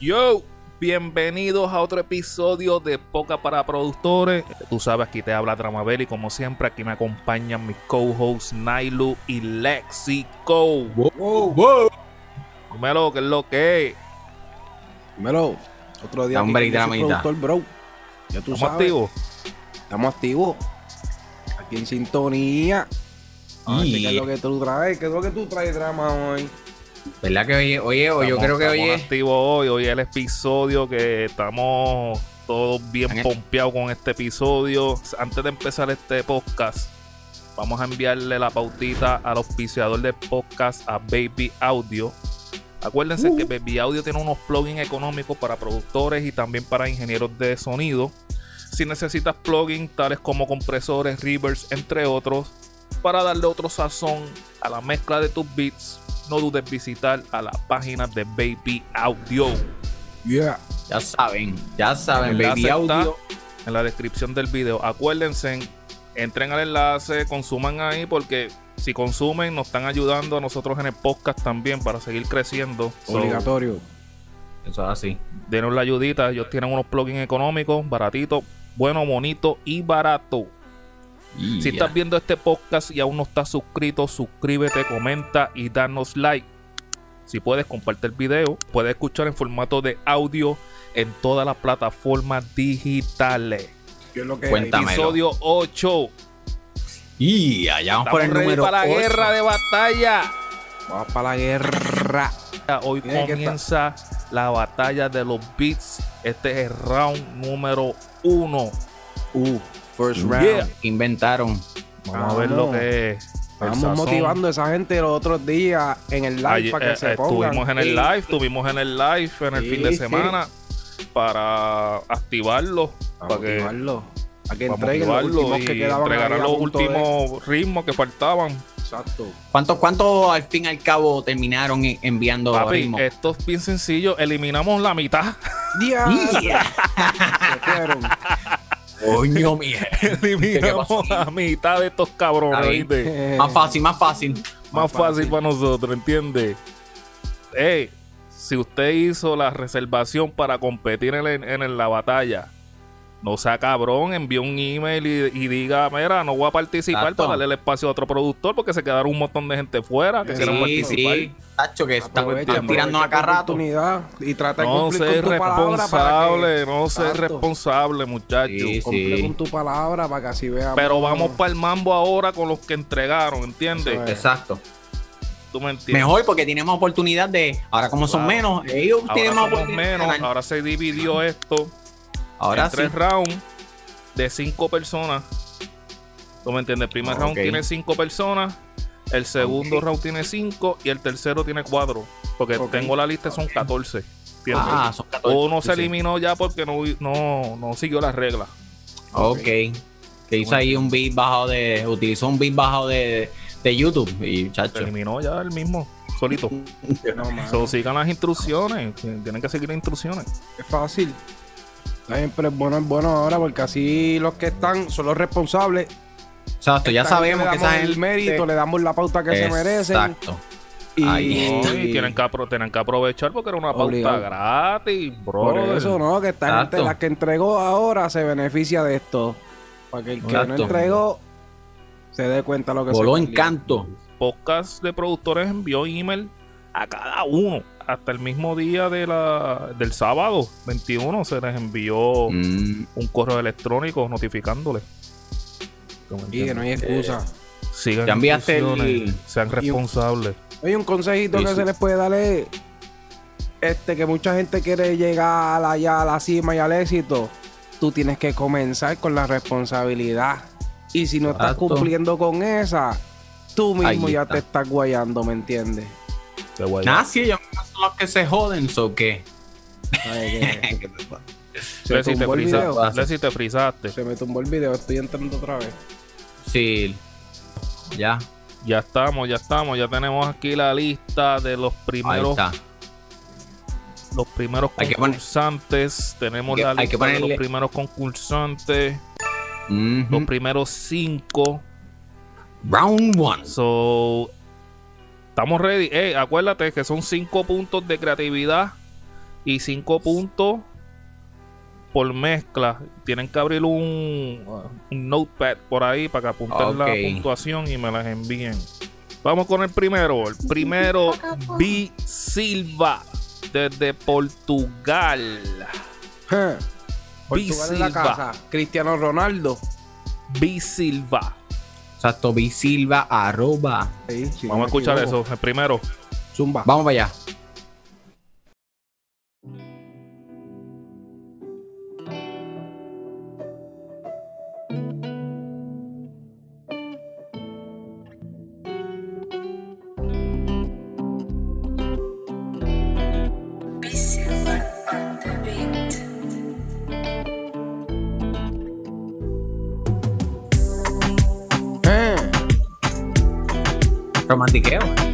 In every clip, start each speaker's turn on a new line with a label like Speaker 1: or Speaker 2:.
Speaker 1: Yo, bienvenidos a otro episodio de Poca para Productores. Tú sabes, aquí te habla Dramabel y como siempre aquí me acompañan mis co-hosts Nailu y Lexico.
Speaker 2: Wow, wow.
Speaker 1: Dímelo, ¿qué es lo que es?
Speaker 2: Dímelo. Otro día
Speaker 3: Hombre,
Speaker 2: aquí
Speaker 3: dramita.
Speaker 2: productor, bro. Ya tú
Speaker 1: ¿Estamos
Speaker 2: sabes.
Speaker 1: activos?
Speaker 2: Estamos activos. Aquí en sintonía. ¿Qué es lo que tú traes? ¿Qué es lo que tú traes, drama hoy?
Speaker 3: ¿Verdad que oye? Oye, o yo creo que
Speaker 1: estamos
Speaker 3: oye.
Speaker 1: activos hoy. Hoy es el episodio que estamos todos bien pompeados con este episodio. Antes de empezar este podcast, vamos a enviarle la pautita al auspiciador del podcast, a Baby Audio. Acuérdense que Baby Audio tiene unos plugins económicos para productores y también para ingenieros de sonido. Si necesitas plugins tales como compresores, reverbs, entre otros, para darle otro sazón a la mezcla de tus beats, no dudes visitar a la página de Baby Audio.
Speaker 2: Yeah.
Speaker 3: Ya saben, ya saben,
Speaker 1: El
Speaker 3: baby audio.
Speaker 1: en la descripción del video. Acuérdense, entren al enlace, consuman ahí porque si consumen nos están ayudando a nosotros en el podcast también para seguir creciendo. So,
Speaker 2: Obligatorio.
Speaker 3: Eso es así.
Speaker 1: denos la ayudita. Ellos tienen unos plugins económicos, baratitos, bueno, bonito y barato. Si estás viendo este podcast y aún no estás suscrito, suscríbete, comenta y danos like. Si puedes, comparte el video. Puedes escuchar en formato de audio en todas las plataformas digitales.
Speaker 2: ¿Qué es lo que.
Speaker 1: Episodio 8.
Speaker 3: Y allá vamos por el
Speaker 1: ready
Speaker 3: número
Speaker 1: para la guerra de batalla.
Speaker 2: Vamos para la guerra.
Speaker 1: Hoy comienza la batalla de los beats. Este es el round número 1.
Speaker 2: Uh, first round.
Speaker 1: Yeah.
Speaker 3: ¿Qué inventaron?
Speaker 1: Vamos a ver lo que es.
Speaker 2: Estamos motivando a esa gente los otros días en el live para que
Speaker 1: eh,
Speaker 2: se
Speaker 1: eh,
Speaker 2: pongan.
Speaker 1: estuvimos en el live, estuvimos en el live en el
Speaker 2: Sí,
Speaker 1: fin de
Speaker 2: sí.
Speaker 1: semana para activarlo, para que,
Speaker 2: motivarlo. A que
Speaker 1: para
Speaker 2: entreguen los
Speaker 1: motivarlo
Speaker 2: últimos
Speaker 1: y
Speaker 2: que quedaban
Speaker 1: los
Speaker 2: de-
Speaker 1: últimos ritmos que faltaban.
Speaker 2: Exacto.
Speaker 3: ¿Cuántos cuánto al fin y al cabo terminaron en- enviando
Speaker 1: Papi,
Speaker 3: ritmo?
Speaker 1: esto es bien sencillo. Eliminamos la mitad.
Speaker 2: ¡Ya!
Speaker 3: Yeah.
Speaker 2: Se fueron.
Speaker 3: Coño, mía.
Speaker 1: Eliminamos la mitad de estos cabrones.
Speaker 3: Bien.
Speaker 1: ¿oíste?
Speaker 3: Más fácil, más fácil.
Speaker 1: Más
Speaker 2: Más
Speaker 1: fácil
Speaker 2: fácil.
Speaker 1: para nosotros, ¿entiende? Ey, si usted hizo la reservación para competir en la batalla, no sea cabrón, envíe un email y, y diga, mira, no voy a participar
Speaker 3: Exacto.
Speaker 1: para darle el espacio a otro productor porque se quedaron un montón de gente fuera que
Speaker 2: Sí,
Speaker 1: quieren
Speaker 3: Sí,
Speaker 1: participar.
Speaker 3: sí. Tacho, que están, tirando a
Speaker 2: aprovecha
Speaker 3: cada
Speaker 2: tu
Speaker 3: rato.
Speaker 2: y trata de
Speaker 1: No
Speaker 2: cumplir
Speaker 1: ser
Speaker 2: con tu
Speaker 1: responsable, no ser responsable, muchachos.
Speaker 3: Sí,
Speaker 2: que cumple con tu palabra para que así veamos.
Speaker 1: Pero vamos para el mambo ahora con los que entregaron, ¿entiendes?
Speaker 2: Es.
Speaker 3: Exacto.
Speaker 1: Tú me entiendes.
Speaker 3: Mejor porque tenemos oportunidad de. Ahora, como son
Speaker 1: Claro.
Speaker 3: menos, ellos
Speaker 1: Ahora
Speaker 3: tienen más oportunidad.
Speaker 1: menos, ahora se dividió esto
Speaker 3: Ahora
Speaker 1: en
Speaker 3: sí.
Speaker 1: tres rounds de cinco personas. ¿Tú me entiendes? El primer
Speaker 3: Ah,
Speaker 1: round tiene cinco personas, el segundo round tiene cinco y el tercero tiene cuatro. Porque tengo la lista, son 14. ¿entiendes?
Speaker 3: Ah, son 14.
Speaker 1: Uno se
Speaker 3: sí.
Speaker 1: eliminó ya porque no, no, no siguió las reglas.
Speaker 3: Ok. Que hizo ahí un beat bajado de. Utilizó un beat bajado de, de YouTube. Y
Speaker 1: Se
Speaker 3: chacho.
Speaker 1: eliminó ya el mismo, solito.
Speaker 2: No,
Speaker 1: So, sigan las instrucciones. Tienen que seguir las instrucciones.
Speaker 2: es fácil. Siempre es bueno, es bueno ahora porque así los que están son los responsables.
Speaker 3: Exacto, ya
Speaker 2: Esta gente
Speaker 3: sabemos
Speaker 2: le
Speaker 3: que
Speaker 2: damos
Speaker 3: esa
Speaker 2: el
Speaker 3: gente-
Speaker 2: mérito, le damos la pauta que se merecen.
Speaker 3: Exacto.
Speaker 2: Y,
Speaker 3: Ahí
Speaker 1: No,
Speaker 3: está.
Speaker 1: y tienen que, apro- tienen que aprovechar porque era una pauta
Speaker 2: Obligado.
Speaker 1: gratis, bro.
Speaker 2: por eso, ¿no? Que esta
Speaker 3: Exacto.
Speaker 2: gente, la que entregó ahora, se beneficia de esto. Para que el que no
Speaker 3: Exacto.
Speaker 2: entregó se dé cuenta lo que
Speaker 3: Voló
Speaker 2: se
Speaker 3: en canto.
Speaker 1: podcast de productores envió email a cada uno. Hasta el mismo día de la, del sábado 21 se les envió
Speaker 3: Mm,
Speaker 1: un correo electrónico notificándole.
Speaker 2: Y que no hay excusa.
Speaker 1: Sigan
Speaker 3: Ya enviaste el-
Speaker 1: sean
Speaker 2: y un-
Speaker 1: responsables.
Speaker 2: Oye, un consejito
Speaker 3: Sí,
Speaker 2: que
Speaker 3: sí.
Speaker 2: se les puede dar es este, que mucha gente quiere llegar allá a la cima y al éxito. Tú tienes que comenzar con la responsabilidad. Y si no estás cumpliendo con esa, tú mismo ya te estás guayando, ¿me entiendes?
Speaker 1: Qué.
Speaker 3: Nada, sí, ellos son los que se joden, ¿so qué?
Speaker 2: Ay, se,
Speaker 1: Leslie, te frisa-
Speaker 2: video.
Speaker 1: Leslie, te frisaste.
Speaker 2: Se me tumbó el video, estoy entrando otra vez.
Speaker 3: Sí. Ya.
Speaker 1: Ya estamos, ya estamos. Ya tenemos aquí la lista de los
Speaker 3: Ahí
Speaker 1: primeros
Speaker 3: está.
Speaker 1: los primeros
Speaker 3: Hay poner-
Speaker 1: concursantes. Tenemos
Speaker 3: que-
Speaker 1: la
Speaker 3: hay que
Speaker 1: lista de los primeros concursantes. Los primeros cinco.
Speaker 3: Round one.
Speaker 1: So, estamos ready. Eh, acuérdate que son cinco puntos de creatividad, y 5 puntos por mezcla. Tienen que abrir un, un notepad por ahí para que apunten la puntuación y me las envíen. Vamos con el primero. El primero, B. Silva, desde Portugal.
Speaker 2: Je. Portugal en la
Speaker 1: Silva.
Speaker 2: casa. Cristiano Ronaldo.
Speaker 1: B. Silva.
Speaker 3: Exacto, Bisilva, arroba.
Speaker 2: Sí,
Speaker 1: Vamos a escuchar eso. Primero.
Speaker 2: Zumba.
Speaker 3: Vamos para allá.
Speaker 4: Mantequeo.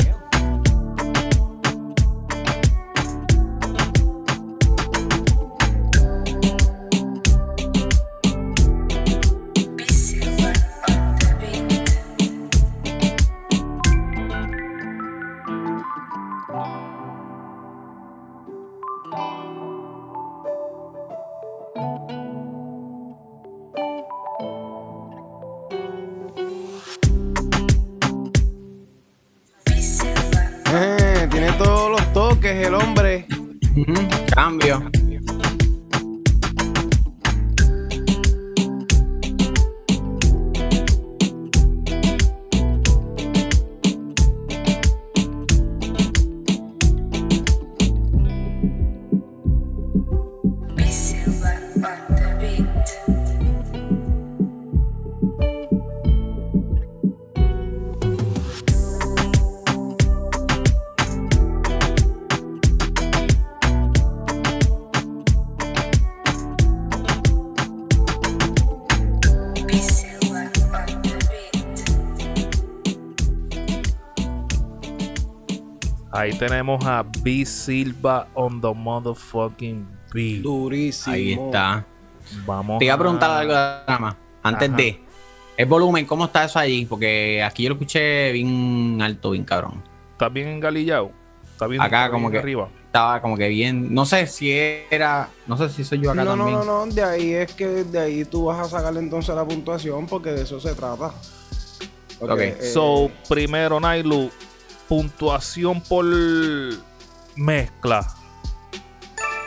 Speaker 1: Ahí tenemos a B. Silva on the motherfucking beat.
Speaker 2: Durísimo.
Speaker 3: Ahí está.
Speaker 1: Vamos.
Speaker 3: Te iba a preguntar
Speaker 1: a-
Speaker 3: algo de la más. Antes
Speaker 1: Ajá.
Speaker 3: de. El volumen, ¿cómo está eso allí? Porque aquí yo lo escuché bien alto, bien cabrón.
Speaker 1: ¿Estás bien engalillado? ¿Está bien,
Speaker 3: Acá como
Speaker 1: bien
Speaker 3: que-
Speaker 1: arriba?
Speaker 3: Estaba como que bien. No sé si era. No sé si soy yo acá
Speaker 2: No, no,
Speaker 3: también.
Speaker 2: no, no, de ahí es que de ahí tú vas a sacarle entonces la puntuación porque de eso se trata. Porque,
Speaker 3: Ok.
Speaker 2: eh,
Speaker 1: So, primero, Nailu, puntuación por mezcla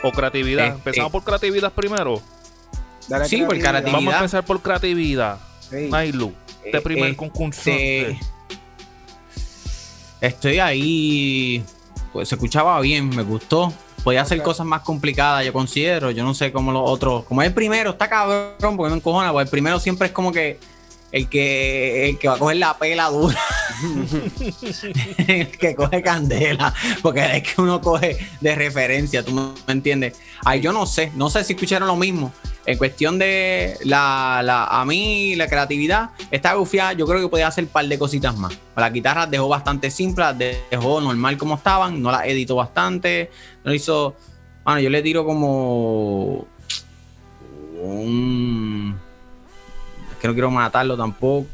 Speaker 1: o creatividad.
Speaker 3: Eh,
Speaker 1: Empezamos
Speaker 3: eh.
Speaker 1: por creatividad primero.
Speaker 2: Dale
Speaker 3: sí, por
Speaker 2: creatividad.
Speaker 1: Vamos a empezar por creatividad.
Speaker 2: Sí.
Speaker 1: Nailu, este
Speaker 3: Eh,
Speaker 1: primer
Speaker 3: eh,
Speaker 1: concursante.
Speaker 3: Este, Estoy ahí. Pues se escuchaba bien, me gustó. Podía hacer cosas más complicadas, yo considero. Yo no sé cómo los otros. Como es el primero, está cabrón, porque me encojona. Porque el primero siempre es como que el que, el que va a coger la pela dura. el que coge candela. Porque es que uno coge de referencia, tú me entiendes. Ay, yo no sé, no sé si escucharon lo mismo. En cuestión de la, la a mí, la creatividad, está gufiada. Yo creo que podía hacer un par de cositas más. Las guitarras dejó bastante simple, las dejó normal como estaban, no las editó bastante. No hizo. Bueno, yo le tiro como. Un. Es que no quiero matarlo tampoco.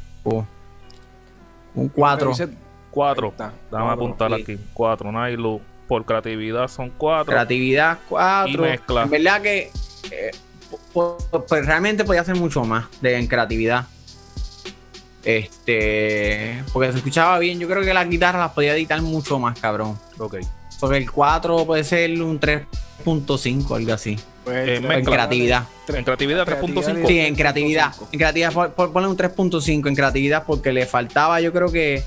Speaker 3: Un 4.
Speaker 2: Dice-
Speaker 1: Cuatro.
Speaker 2: Ahí está.
Speaker 1: Déjame
Speaker 2: Cuatro,
Speaker 1: apuntar
Speaker 3: sí.
Speaker 1: aquí. Cuatro, Nailu. Por creatividad son cuatro.
Speaker 3: Creatividad 4.
Speaker 1: Y mezcla.
Speaker 3: En verdad que eh, po- pues realmente podía hacer mucho más de, en creatividad. Este. Porque se escuchaba bien. Yo creo que las guitarras las podía editar mucho más, cabrón.
Speaker 1: Ok.
Speaker 3: Porque el 4 puede ser un 3.5, algo así.
Speaker 2: pues,
Speaker 1: Eh.
Speaker 3: En creatividad.
Speaker 2: tres-
Speaker 1: En creatividad, 3.5.
Speaker 3: Sí, en creatividad.
Speaker 2: 3.5.
Speaker 3: En creatividad, ponle un 3.5 en creatividad porque le faltaba, yo creo que,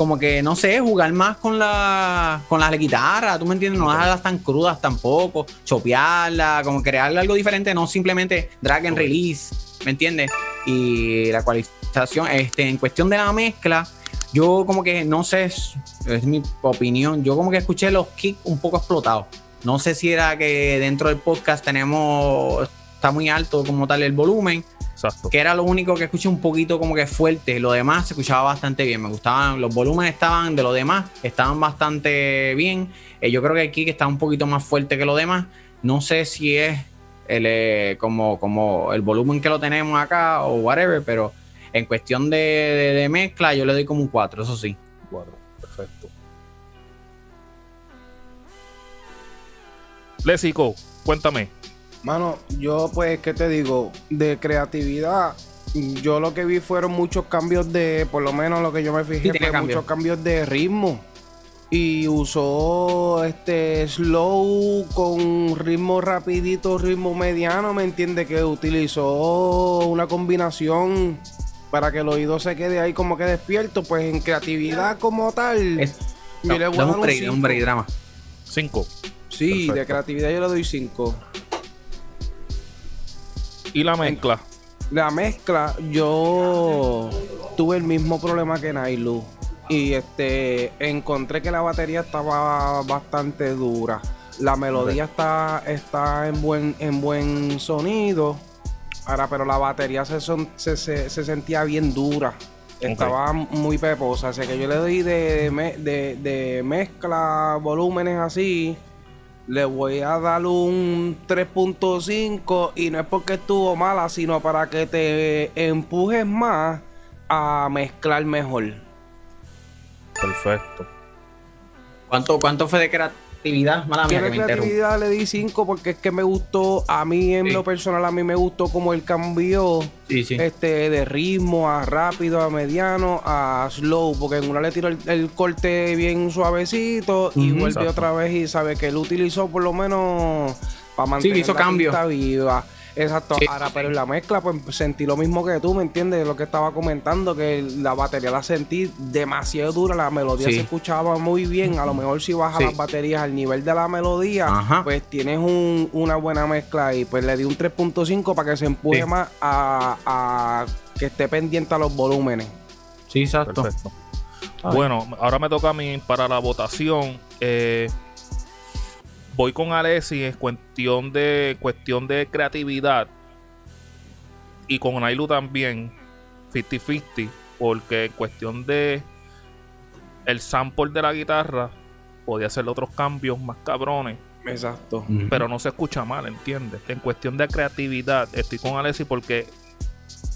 Speaker 3: como que, no sé, jugar más con la con las guitarras, ¿tú me entiendes? No dejarlas tan crudas tampoco, chopearla, como crearle algo diferente, no simplemente drag and release, ¿me entiendes? Y la ecualización, este, en cuestión de la mezcla, yo como que, no sé, es, es mi opinión, yo como que escuché los kicks un poco explotados. No sé si era que dentro del podcast tenemos, está muy alto como tal el volumen,
Speaker 1: Exacto.
Speaker 3: que era lo único que escuché un poquito como que fuerte. Lo demás se escuchaba bastante bien. Me gustaban, los volúmenes estaban de lo demás, estaban bastante bien. Eh, yo creo que aquí que está un poquito más fuerte que lo demás. No sé si es el, eh, como, como el volumen que lo tenemos acá o whatever, pero en cuestión de, de- de mezcla yo le doy como un 4, eso sí.
Speaker 1: Cuatro. Perfecto. Lesico, cuéntame.
Speaker 2: Mano, yo pues, ¿qué te digo? De creatividad, yo lo que vi fueron muchos cambios de, por lo menos lo que yo me fijé,
Speaker 3: Sí,
Speaker 2: fue
Speaker 3: cambio.
Speaker 2: muchos cambios de ritmo. Y usó este slow con ritmo rapidito, ritmo mediano, ¿me entiende? Que utilizó una combinación para que el oído se quede ahí como que despierto. Pues en creatividad como tal,
Speaker 3: Es-
Speaker 2: yo le voy a
Speaker 3: Dame
Speaker 2: dar
Speaker 3: un break,
Speaker 2: cinco.
Speaker 3: un break drama.
Speaker 1: Cinco.
Speaker 2: Sí, de creatividad yo le doy 5.
Speaker 1: Y la mezcla.
Speaker 2: La mezcla, yo tuve el mismo problema que Nailu. Y este encontré que la batería estaba bastante dura. La melodía está, está en buen, en buen sonido. Ahora, pero la batería se, son- se, se- se sentía bien dura. Estaba muy peposa. Así que yo le doy de, de, de mezcla, volúmenes así. Le voy a dar un 3.5 y no es porque estuvo mala, sino para que te empujes más a mezclar mejor.
Speaker 1: Perfecto.
Speaker 3: ¿Cuánto, ¿Cuánto fue de creatividad? Mala mía que me
Speaker 2: le di 5 porque es que me gustó, a mí en
Speaker 3: Sí.
Speaker 2: lo personal, a mí me gustó como él cambió
Speaker 3: Sí, sí.
Speaker 2: este de ritmo a rápido, a mediano, a slow, porque en una le tiró el, el corte bien suavecito y vuelve
Speaker 1: Exacto.
Speaker 2: otra vez y sabe que él utilizó por lo menos para mantener
Speaker 3: hizo
Speaker 2: la
Speaker 3: cambio.
Speaker 2: viva. Exacto,
Speaker 3: Sí.
Speaker 2: ahora pero en la mezcla pues sentí lo mismo que tú, ¿me entiendes? Lo que estaba comentando, que la batería la sentí demasiado dura, la melodía
Speaker 3: Sí.
Speaker 2: se escuchaba muy bien, a lo mejor si bajas
Speaker 3: Sí.
Speaker 2: las baterías al nivel de la melodía,
Speaker 3: Ajá.
Speaker 2: pues tienes un- una buena mezcla y pues le di un 3.5 para que se empuje
Speaker 3: Sí.
Speaker 2: más a, a que esté pendiente a los volúmenes.
Speaker 3: Sí, exacto.
Speaker 1: Perfecto. Bueno, ahora me toca a mí para la votación. Eh, voy con Alessi en cuestión de cuestión de creatividad y con Nailu también 50-50 porque en cuestión de el sample de la guitarra podía hacer otros cambios más cabrones
Speaker 2: Exacto.
Speaker 1: Pero no se escucha mal, ¿entiendes? En cuestión de creatividad, estoy con Alessi porque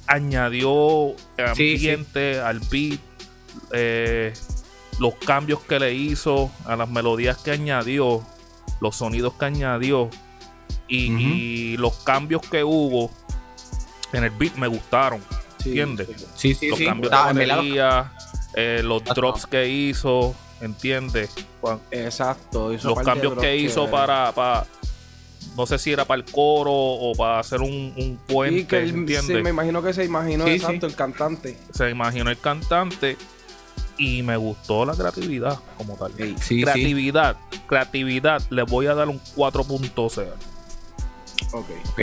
Speaker 1: añadió
Speaker 3: Sí, sí.
Speaker 1: ambiente al beat, eh, los cambios que le hizo, a las melodías que añadió, los sonidos que añadió y, los cambios que hubo en el beat me gustaron,
Speaker 2: Sí,
Speaker 1: ¿entiendes?
Speaker 2: sí.
Speaker 3: Sí, sí,
Speaker 1: los
Speaker 3: sí.
Speaker 1: cambios
Speaker 3: Está-
Speaker 1: de
Speaker 3: en verdad,
Speaker 1: batería, eh, los
Speaker 3: Exacto.
Speaker 1: drops que hizo, ¿entiendes?
Speaker 2: Exacto. hizo
Speaker 1: los
Speaker 2: de
Speaker 1: cambios que hizo para, para no sé si era para el coro o para hacer un, un puente,
Speaker 2: Sí, que él,
Speaker 1: ¿entiendes?
Speaker 2: sí, me imagino que se imaginó
Speaker 3: Sí,
Speaker 2: exacto
Speaker 3: sí.
Speaker 2: el cantante.
Speaker 1: Se imaginó el cantante y me gustó la creatividad como tal.
Speaker 2: Ey,
Speaker 3: Sí, sí.
Speaker 1: creatividad, creatividad, le voy a dar un 4.0.
Speaker 2: ok.
Speaker 3: Ok.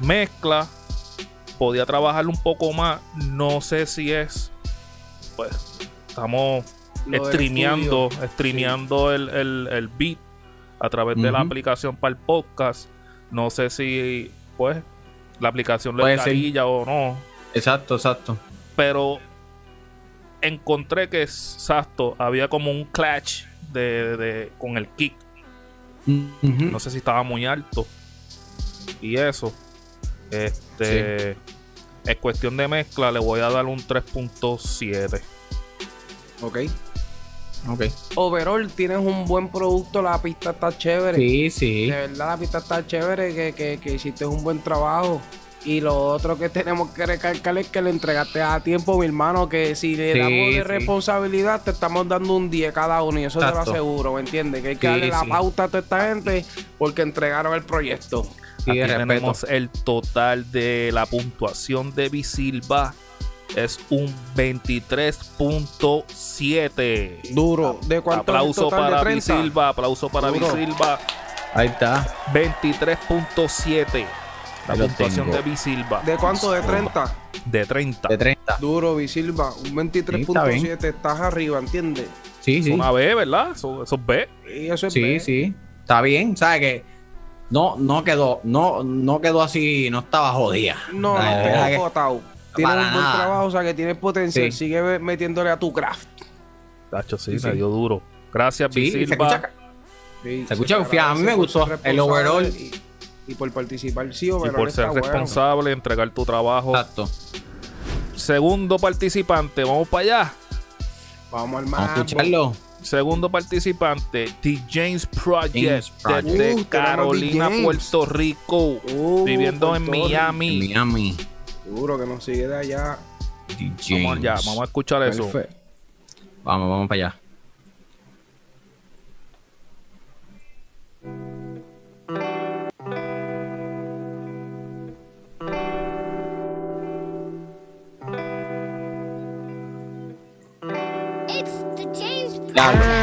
Speaker 1: Mezcla, podía trabajarlo un poco más, no sé si es, pues, estamos
Speaker 2: Lo
Speaker 1: streameando, streameando el, el- el beat a través de la aplicación para el podcast. No sé si, pues, la aplicación lo encarilla o no.
Speaker 3: Exacto, exacto.
Speaker 1: Pero encontré que, exacto, había como un clash de, de- con el kick. No sé si estaba muy alto. Y eso. Este. Es cuestión de mezcla, le voy a dar un 3.7.
Speaker 2: Ok.
Speaker 3: Ok.
Speaker 2: Overall, tienes un buen producto, la pista está chévere.
Speaker 3: Sí, sí.
Speaker 2: De verdad, la pista está chévere, que, que, que hiciste un buen trabajo. Y lo otro que tenemos que recalcar es que le entregaste a tiempo, mi hermano, que si le
Speaker 3: Sí,
Speaker 2: damos de
Speaker 3: sí.
Speaker 2: responsabilidad, te estamos dando un 10 cada uno, y eso te
Speaker 3: Exacto.
Speaker 2: lo aseguro, ¿me entiendes? Que hay que
Speaker 3: Sí,
Speaker 2: darle la
Speaker 3: sí.
Speaker 2: pauta a toda esta gente porque entregaron el proyecto.
Speaker 3: Sí,
Speaker 1: Aquí tenemos el total de la puntuación de Visilva. Es un 23.7.
Speaker 2: Duro. ¿De cuánto
Speaker 1: Aplauso
Speaker 2: es el total
Speaker 1: para
Speaker 2: de 30?
Speaker 1: Visilva, aplauso para
Speaker 2: Duro.
Speaker 1: Visilva.
Speaker 3: Ahí está.
Speaker 1: 23.7. La puntuación
Speaker 3: tengo.
Speaker 1: de Visilva.
Speaker 2: ¿De cuánto? ¿De 30?
Speaker 1: De 30.
Speaker 3: De 30.
Speaker 2: Duro, Visilva. Un 23.7. Estás arriba, ¿entiendes?
Speaker 3: Sí,
Speaker 1: Es
Speaker 3: sí.
Speaker 1: una B, ¿verdad? Eso, eso es B.
Speaker 2: Y eso es
Speaker 3: Sí,
Speaker 2: B.
Speaker 3: sí. Está bien, ¿sabes que No, no quedó, no, no quedó así, no estaba jodida.
Speaker 2: No, no, te
Speaker 3: ¿Verdad
Speaker 2: has
Speaker 3: que-
Speaker 2: botado. Tienes un buen
Speaker 3: nada.
Speaker 2: trabajo, o sea que tienes potencial.
Speaker 3: Sí.
Speaker 2: Sigue metiéndole a tu craft.
Speaker 1: Tacho, sí,
Speaker 3: Sí,
Speaker 1: me
Speaker 3: sí.
Speaker 1: dio duro. Gracias,
Speaker 3: Sí, se escucha,
Speaker 2: Sí,
Speaker 3: Se escucha confiado. A mí me gustó el overall.
Speaker 2: Y, y por participar. Sí,
Speaker 1: y
Speaker 2: overall
Speaker 1: por ser
Speaker 2: está bueno.
Speaker 1: responsable, entregar tu trabajo.
Speaker 3: Exacto.
Speaker 1: Segundo participante, vamos para allá.
Speaker 2: Vamos al
Speaker 3: Vamos a
Speaker 2: mambo.
Speaker 3: escucharlo.
Speaker 1: segundo participante, The James Project,
Speaker 3: James Project.
Speaker 1: desde
Speaker 2: Uh,
Speaker 1: Carolina,
Speaker 2: James.
Speaker 1: Puerto Rico,
Speaker 2: Uh,
Speaker 1: viviendo en
Speaker 2: Puerto.
Speaker 1: Miami.
Speaker 3: Miami.
Speaker 2: Seguro que nos sigue de allá.
Speaker 3: The
Speaker 1: Vamos allá,
Speaker 3: James.
Speaker 1: vamos a escuchar eso.
Speaker 3: Vamos, vamos para allá.
Speaker 5: James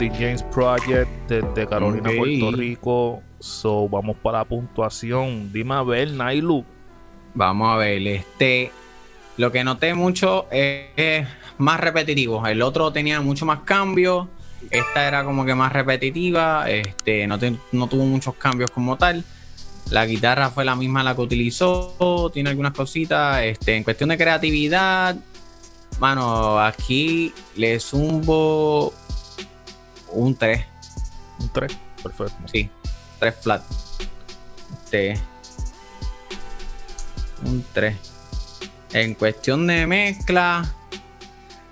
Speaker 1: The James Project desde Carolina. Puerto Rico. So, vamos para la puntuación. Dime a ver, Nailu.
Speaker 3: Vamos a ver, este. Lo que noté mucho es, es más repetitivo. El otro tenía mucho más cambios. Esta era como que más repetitiva. Este, no, te- no tuvo muchos cambios como tal. La guitarra fue la misma la que utilizó. Tiene algunas cositas. Este, en cuestión de creatividad. Mano, aquí le zumbo un 3.
Speaker 1: Un 3. Perfecto.
Speaker 3: Sí, 3 flat. Este. Un 3. En cuestión de mezcla.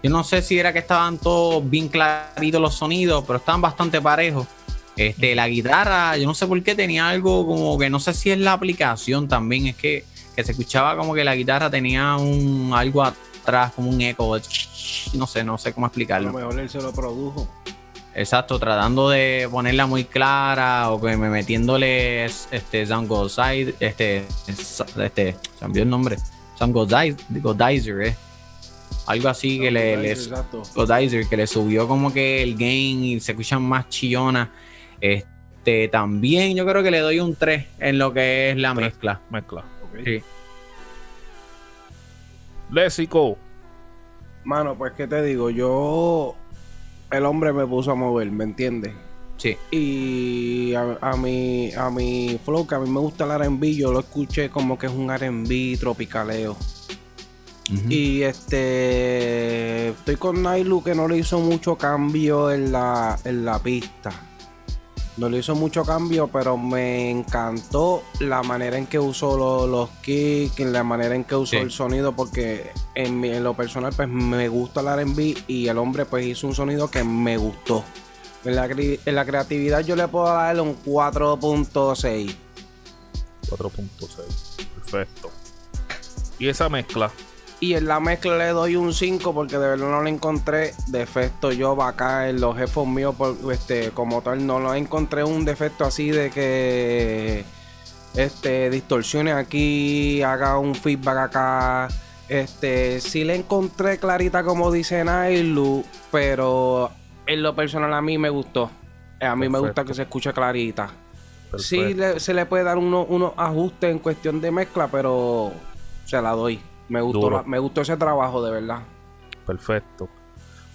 Speaker 3: Yo no sé si era que estaban todos bien claritos los sonidos, pero estaban bastante parejos. Este, la guitarra, yo no sé por qué tenía algo como que no sé si es la aplicación también, es que, que se escuchaba como que la guitarra tenía un algo atrás, como un eco. No sé, no sé cómo
Speaker 2: A
Speaker 3: explicarlo.
Speaker 2: lo mejor él se lo produjo.
Speaker 3: Exacto, tratando de ponerla muy clara o que me metiéndole este Sound Godizer, este, este, olvidó el nombre, Sound Godizer, Godizer, eh. Algo así que le, le-
Speaker 2: Exacto.
Speaker 3: Godizer, que le subió como que el gain y se escuchan más chillonas. Este, también yo creo que le doy un 3 en lo que es la mezcla.
Speaker 1: Mezcla.
Speaker 2: Ok.
Speaker 3: Sí.
Speaker 1: Léxico.
Speaker 2: Mano, pues qué te digo, yo el hombre me puso a mover, ¿me entiendes?
Speaker 3: Sí.
Speaker 2: Y a, a mi a mi flow, que a mí me gusta el R&B, yo lo escuché como que es un R&B tropicaleo. Y este estoy con Nailu que no le hizo mucho cambio en la, en la pista. No le hizo mucho cambio, pero me encantó la manera en que usó lo- los kicks, la manera en que usó
Speaker 3: Sí.
Speaker 2: el sonido, porque en, mi- en lo personal pues me gusta el R&B y el hombre pues hizo un sonido que me gustó. En la, en la creatividad yo le puedo darle un 4.6.
Speaker 1: 4.6. Perfecto. Y esa mezcla.
Speaker 2: Y en la mezcla le doy un 5 porque de verdad no le encontré defecto yo acá en los jefos míos por, este, como tal. No lo encontré un defecto así de que este distorsione aquí, haga un feedback acá. Este, sí le encontré clarita como dice Nailu, pero en lo personal a mí me gustó. A mí me gusta que se escuche clarita. Sí
Speaker 1: Perfecto.
Speaker 2: le- se le puede dar uno- unos ajustes en cuestión de mezcla, pero se la doy. Me gustó, la- me gustó ese trabajo, de verdad.
Speaker 1: Perfecto.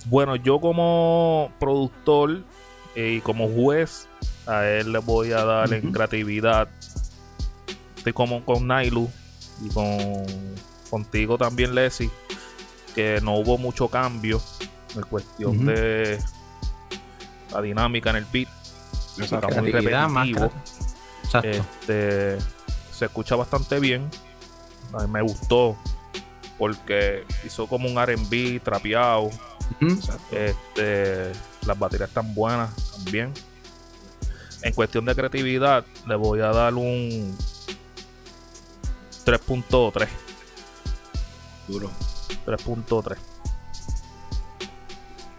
Speaker 1: Bueno, yo como productor eh, y como juez, a él le voy a dar en
Speaker 3: Ujú.
Speaker 1: creatividad. Estoy como con Nailu y con contigo también, Leslie, que no hubo mucho cambio en cuestión de la dinámica en el beat. Está muy repetitivo.
Speaker 3: Exacto.
Speaker 1: Este, se escucha bastante bien. A mí me gustó porque hizo como un R&B trapeado. Este, las baterías están buenas también. En cuestión de creatividad, le voy a dar un 3.3.
Speaker 2: Duro.
Speaker 1: 3.3.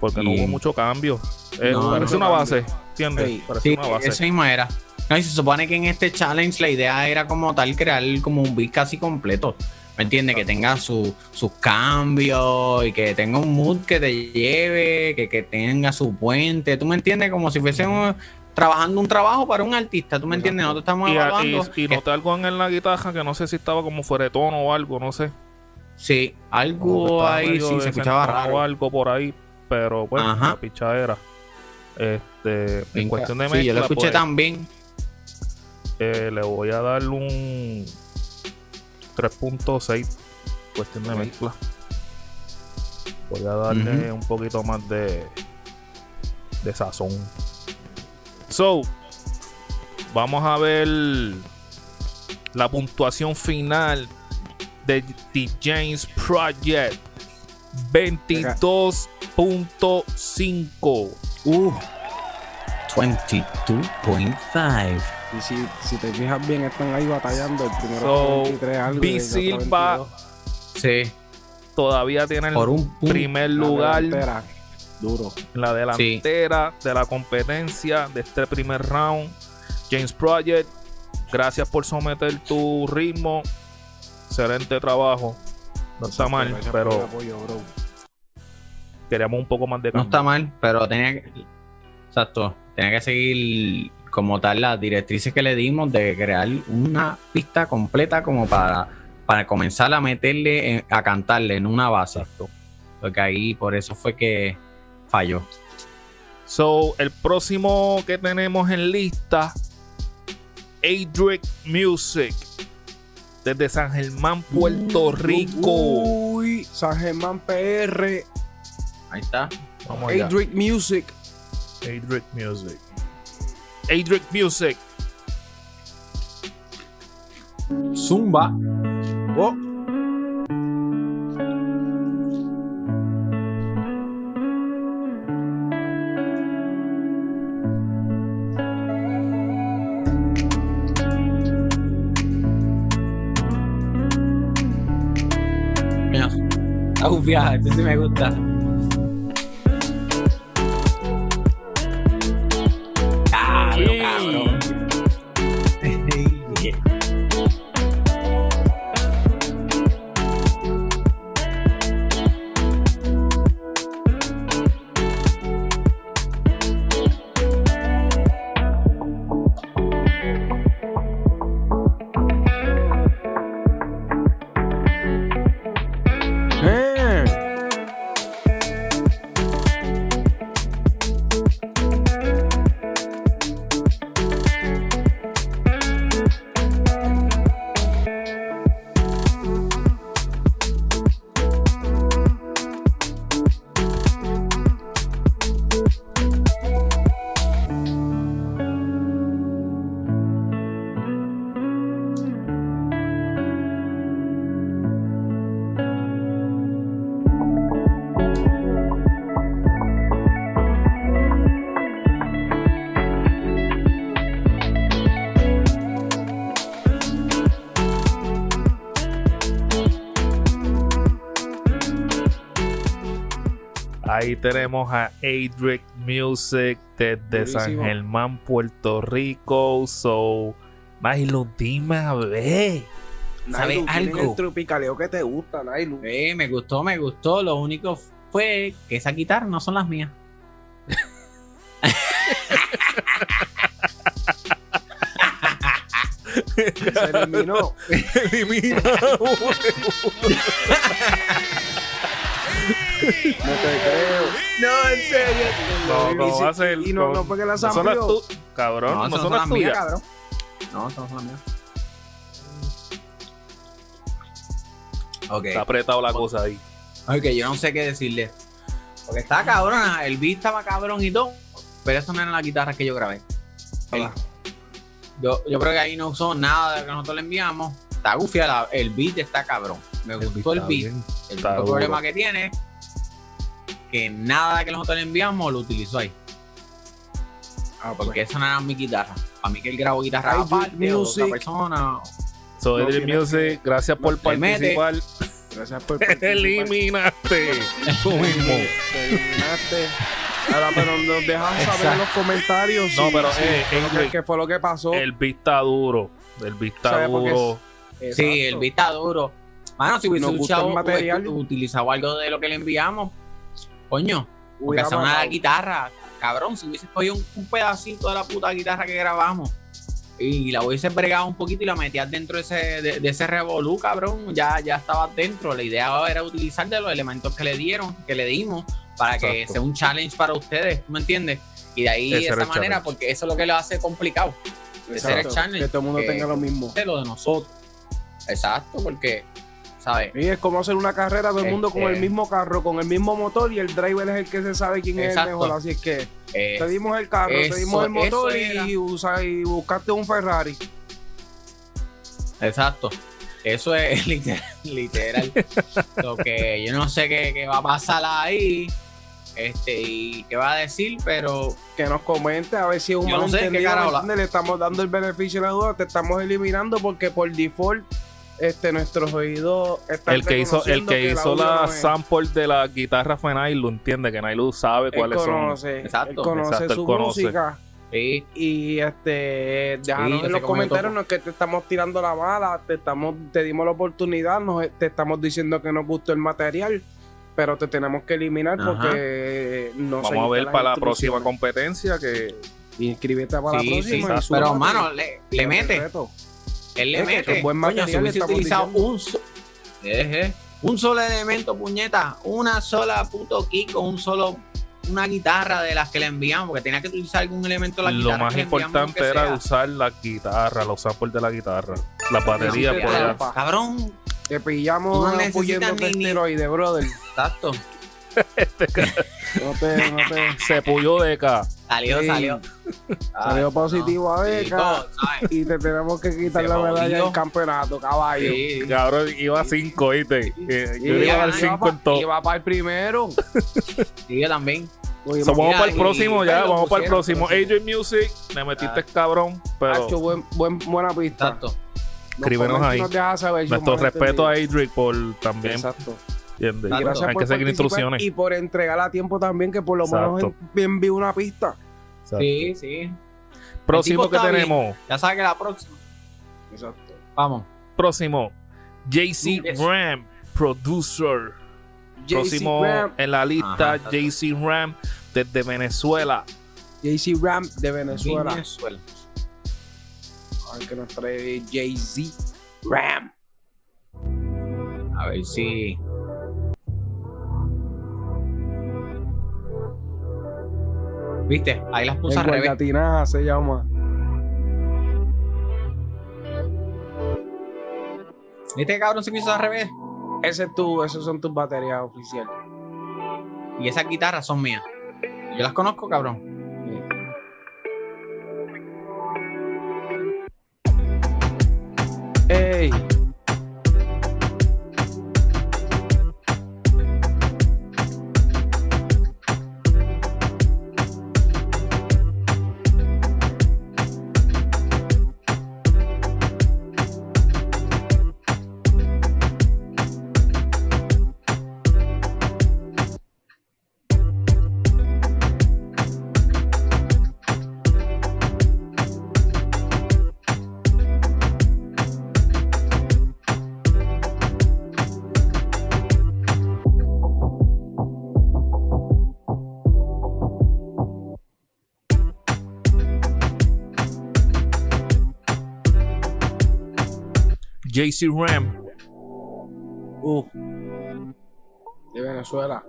Speaker 1: Porque no hubo mucho cambio. Eh,
Speaker 3: No,
Speaker 1: parece
Speaker 2: no
Speaker 1: una
Speaker 2: cambio.
Speaker 1: base, ¿entiendes?
Speaker 2: Sí,
Speaker 1: parece
Speaker 3: Sí,
Speaker 1: una base.
Speaker 3: eso mismo era. No, y se supone que en este challenge la idea era como tal crear como un beat casi completo. ¿Me entiendes? Que tenga su- sus cambios y que tenga un mood que te lleve, que, que tenga su puente. ¿Tú me entiendes? Como si fuésemos trabajando un trabajo para un artista. ¿Tú me entiendes? Nosotros estamos
Speaker 1: Y,
Speaker 3: evaluando.
Speaker 1: y, noté algo en la guitarra que no sé si estaba como fuera de tono o algo, no sé.
Speaker 3: sí, algo ahí sí se escuchaba raro.
Speaker 1: O algo por ahí, pero bueno,
Speaker 3: Ajá.
Speaker 1: la pichadera. Este, en
Speaker 3: Venga.
Speaker 1: cuestión de mezcla,
Speaker 3: Sí, yo lo escuché
Speaker 1: pues,
Speaker 3: también.
Speaker 1: eh, le voy a dar un 3.6 cuestión de mezcla. Voy a darle un poquito más de de sazón. So, vamos a ver la puntuación final de The James Project 22.5
Speaker 2: Uh,
Speaker 3: 22.5.
Speaker 2: y si, si te fijas bien, están ahí batallando. El primero
Speaker 1: So,
Speaker 2: fue 23 algo.
Speaker 1: B Silva
Speaker 2: 22.
Speaker 3: Sí,
Speaker 1: todavía tiene el
Speaker 3: por un
Speaker 1: primer
Speaker 2: La
Speaker 1: lugar
Speaker 2: delantera, Duro.
Speaker 1: en la delantera de la competencia de este primer round. James Project, gracias por someter tu ritmo. Excelente trabajo. No está mal, pero
Speaker 2: apoyo,
Speaker 1: queríamos un poco más de
Speaker 3: No
Speaker 1: cambio.
Speaker 3: está mal, pero tenía que. Exacto. Tenía que seguir como tal las directrices que le dimos de crear una pista completa como para, para comenzar a meterle, en- a cantarle en una base.
Speaker 1: Exacto.
Speaker 3: Porque ahí por eso fue que falló.
Speaker 1: So, el próximo que tenemos en lista, Adric Music, desde San Germán, Puerto Rico.
Speaker 2: Uy, San Germán PR.
Speaker 3: Ahí está.
Speaker 1: Vamos.
Speaker 2: Adric Music.
Speaker 1: Adric Music. Adric Music.
Speaker 3: Zumba.
Speaker 2: Oh,
Speaker 3: Mira. Está bufiado, este sí me gusta.
Speaker 1: Ahí tenemos a Adric Music desde San
Speaker 2: Durísimo.
Speaker 1: Germán, Puerto Rico. So, Nailu, dime a ver.
Speaker 3: ¿Sabes algo?
Speaker 2: el tropicaleo que te gusta, Nailu.
Speaker 3: Eh, me gustó, me gustó. Lo único fue que esas guitarras no son las mías.
Speaker 2: Se eliminó.
Speaker 1: Eliminado.
Speaker 2: No te creo.
Speaker 3: No, en serio.
Speaker 1: No,
Speaker 2: Y
Speaker 1: no va a ser.
Speaker 2: y no- no fue que la
Speaker 1: no son las
Speaker 2: samplió.
Speaker 1: tu- Cabrón, no,
Speaker 3: esas
Speaker 1: son las tuyas.
Speaker 3: cabrón. No, no son las mías. Ok.
Speaker 1: Está apretado la cosa ahí.
Speaker 3: Ok, yo no sé qué decirle. Porque estaba cabrona, el beat estaba cabrón y todo. Pero eso no eran las guitarras que yo grabé. El-
Speaker 2: Hola.
Speaker 3: yo, yo creo que ahí no usó nada de lo que nosotros le enviamos. está gufiada, el beat está cabrón. Me gustó el
Speaker 1: Está
Speaker 3: beat.
Speaker 1: bien,
Speaker 3: El
Speaker 1: está
Speaker 3: único
Speaker 1: duro.
Speaker 3: problema que tiene que nada que nosotros le enviamos lo utilizó ahí.
Speaker 2: Ah,
Speaker 3: Porque eso no era mi guitarra. Para mí que él grabó guitarra
Speaker 2: Ay,
Speaker 3: aparte o otra
Speaker 2: music.
Speaker 3: persona.
Speaker 1: So,
Speaker 2: No
Speaker 1: Edric Music, gracias por participar.
Speaker 2: Gracias por participar.
Speaker 1: Eliminaste tú mismo.
Speaker 2: Te eliminaste. Ahora, pero nos dejan saber en los comentarios.
Speaker 1: No,
Speaker 2: si-
Speaker 1: pero,
Speaker 2: si
Speaker 1: eh,
Speaker 2: fue lo que-
Speaker 1: Edric,
Speaker 2: qué fue lo que pasó.
Speaker 1: El está duro. El beat está
Speaker 2: ¿Sabe por qué
Speaker 1: duro.
Speaker 3: Sí,
Speaker 2: Exacto.
Speaker 3: el está duro. Mano, si hubiese utilizado algo de lo que le enviamos, coño, porque sea una guitarra, cabrón, si hubiese cogido un, un pedacito de la puta guitarra que grabamos y la hubiese bregado un poquito y la metías dentro de ese, de, de ese revolú, cabrón, ya, ya estaba dentro. La idea era utilizar de los elementos que le dieron, que le dimos, para que
Speaker 1: Exacto.
Speaker 3: sea un challenge para ustedes, ¿tú me entiendes? Y de ahí
Speaker 1: Ese
Speaker 3: de esa manera,
Speaker 1: challenge.
Speaker 3: porque eso es lo que lo hace complicado, ese era el challenge,
Speaker 2: Que todo el mundo tenga lo mismo.
Speaker 3: de lo de nosotros. Exacto, porque, ¿sabes?
Speaker 2: Y es como hacer una carrera todo el mundo con
Speaker 3: Este-
Speaker 2: el mismo carro, con el mismo motor y el driver es el que se sabe quién es el mejor. Así es que
Speaker 3: Eh,
Speaker 2: te dimos el carro, te
Speaker 3: eso-
Speaker 2: dimos el motor y, usa, y buscaste un Ferrari.
Speaker 3: Exacto. Eso es literal. literal. Lo que yo no sé qué, qué va a pasar ahí. Este, y qué va a decir, pero
Speaker 2: Que nos comente a ver si es un
Speaker 3: Yo no sé, ¿qué
Speaker 2: malentendido. Le estamos dando el beneficio de la duda, te estamos eliminando porque por default este, nuestros oídos están
Speaker 1: El que hizo, el que hizo la
Speaker 2: no
Speaker 1: sample de la guitarra fue Nailu, entiende que Nailu sabe
Speaker 2: Él
Speaker 1: cuáles son.
Speaker 2: conoce,
Speaker 3: Exacto,
Speaker 2: él conoce
Speaker 1: exacto, él
Speaker 2: su
Speaker 1: conoce.
Speaker 2: música.
Speaker 3: sí,
Speaker 2: Y este, déjanos
Speaker 3: yo
Speaker 2: en los comentarios no es que te estamos tirando la bala, te estamos, te dimos la oportunidad, nos, te estamos diciendo que nos gustó el material, pero te tenemos que eliminar
Speaker 3: Ajá.
Speaker 2: porque no
Speaker 1: Vamos a ver para la próxima competencia que
Speaker 2: Inscríbete para
Speaker 3: sí,
Speaker 2: la
Speaker 3: sí,
Speaker 2: próxima.
Speaker 3: sí. pero mano, le, le mete.
Speaker 2: reto.
Speaker 3: Él le
Speaker 2: Es que
Speaker 3: mete.
Speaker 2: es buen
Speaker 3: Coño, si hubiese utilizado un, so- Eje. un solo elemento, puñeta, una sola puto kick o un solo una guitarra de las que le enviamos, porque tenía que utilizar algún elemento de la
Speaker 1: lo
Speaker 3: guitarra.
Speaker 1: más
Speaker 3: que le enviamos,
Speaker 1: importante
Speaker 3: que
Speaker 1: era
Speaker 3: sea.
Speaker 1: usar la guitarra, los samples de la guitarra. Las baterías,
Speaker 2: Sí,
Speaker 1: pues ya.
Speaker 2: trampa.
Speaker 3: Cabrón,
Speaker 2: Te pillamos
Speaker 3: no
Speaker 2: no
Speaker 3: ni- ni-
Speaker 2: esteroide, brother.
Speaker 3: exacto.
Speaker 2: No te, no te
Speaker 1: Se puyó de acá.
Speaker 3: Salió,
Speaker 2: Sí.
Speaker 3: salió.
Speaker 2: salió positivo a
Speaker 3: Chico,
Speaker 2: beca
Speaker 3: ¿sabes?
Speaker 2: y te tenemos que quitar
Speaker 3: Se
Speaker 2: la medalla del campeonato, caballo.
Speaker 3: Sí.
Speaker 1: Cabrón, iba a 5, ¿viste?
Speaker 2: Y
Speaker 1: Yo iba a dar
Speaker 3: iba
Speaker 1: 5 en todo.
Speaker 2: Iba para el primero.
Speaker 3: Sí, yo también.
Speaker 2: Oye,
Speaker 1: So, vamos para el
Speaker 3: y-
Speaker 1: próximo ya, vamos para el
Speaker 2: pusieron,
Speaker 1: próximo. Adrian Music, me metiste
Speaker 3: Ah.
Speaker 1: cabrón, pero
Speaker 2: Hacho, buen, buen, buena pista.
Speaker 3: Exacto.
Speaker 2: Nos
Speaker 1: Escríbenos
Speaker 2: y
Speaker 1: ahí.
Speaker 2: saber
Speaker 1: nuestro respeto a. Adrian por también,
Speaker 2: Exacto.
Speaker 1: ¿Entiendes?
Speaker 2: Y gracias
Speaker 1: Hay
Speaker 2: por
Speaker 1: que seguir instrucciones.
Speaker 2: Y por entregar a tiempo también, que por lo menos
Speaker 1: Exacto.
Speaker 2: en- envíe una pista.
Speaker 1: Exacto.
Speaker 3: Sí, sí.
Speaker 1: Próximo que
Speaker 3: bien.
Speaker 1: tenemos,
Speaker 3: Ya sabes que la próxima.
Speaker 2: Exacto.
Speaker 3: Vamos.
Speaker 1: próximo, JC. Ram, producer.
Speaker 2: JC
Speaker 1: Próximo
Speaker 2: Ram,
Speaker 1: en la lista. JC Ram desde Venezuela.
Speaker 2: JC Ram de Venezuela.
Speaker 3: Venezuela.
Speaker 2: A ver que nos trae Jay-Z Ram.
Speaker 3: A ver si. ¿Viste? Ahí las puse al revés.
Speaker 2: Se llama.
Speaker 3: ¿Viste, cabrón, se hizo al revés?
Speaker 2: Ese es tu, esos son tus baterías oficiales.
Speaker 3: Y esas guitarras son mías. Yo las conozco, cabrón.
Speaker 2: Ey.
Speaker 1: JC Ram,
Speaker 2: Uh. De Venezuela.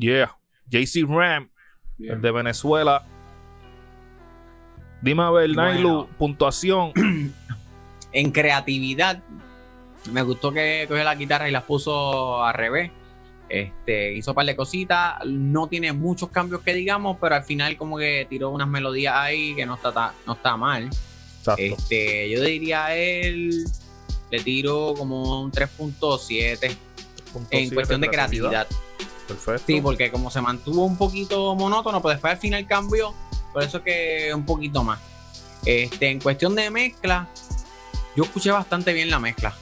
Speaker 1: Yeah. JC Ram, el de Venezuela. Dime a ver,
Speaker 3: Bueno.
Speaker 1: Nailu, puntuación.
Speaker 3: En creatividad, me gustó que cogió la guitarra y las puso al revés. Este, hizo un par de cositas. No tiene muchos cambios que digamos, pero al final como que tiró unas melodías ahí que no está, ta- no está mal.
Speaker 1: Exacto.
Speaker 3: Este, yo diría a él, le tiro como un 3.7
Speaker 1: Punto
Speaker 3: en cuestión de creatividad.
Speaker 1: Perfecto.
Speaker 3: Sí, porque como se mantuvo un poquito monótono, pues después al final cambió. Por eso que un poquito más. Este, en cuestión de mezcla, yo escuché bastante bien la mezcla.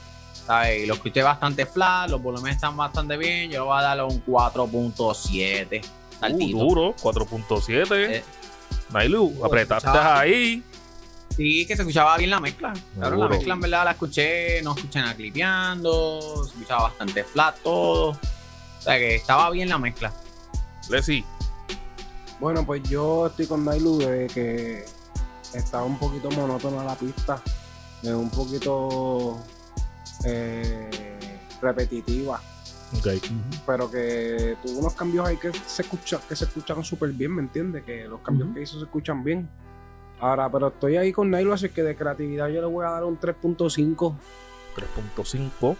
Speaker 3: ¿sabes? Lo escuché bastante flat, los volúmenes están bastante bien. Yo voy a dar un 4.7.
Speaker 1: Uh, duro, 4.7.
Speaker 3: Eh,
Speaker 1: Nailu, apretaste ahí.
Speaker 3: Sí, que se escuchaba bien la mezcla. Claro, la mezcla en verdad la escuché, no escuché nada clipeando, se escuchaba bastante flat todo. O sea que estaba bien la mezcla.
Speaker 1: Lesi,
Speaker 2: Bueno, pues yo estoy con Nailu de que está un poquito monótona la pista. Es un poquito eh, repetitiva.
Speaker 1: ok.
Speaker 2: Pero que tuvo unos cambios ahí que se escucha, que se escucharon súper bien, ¿me entiendes? Que los cambios que hizo se escuchan bien. Ahora, pero estoy ahí con Nailu, así que de creatividad yo le voy a dar un 3.5.
Speaker 1: 3.5.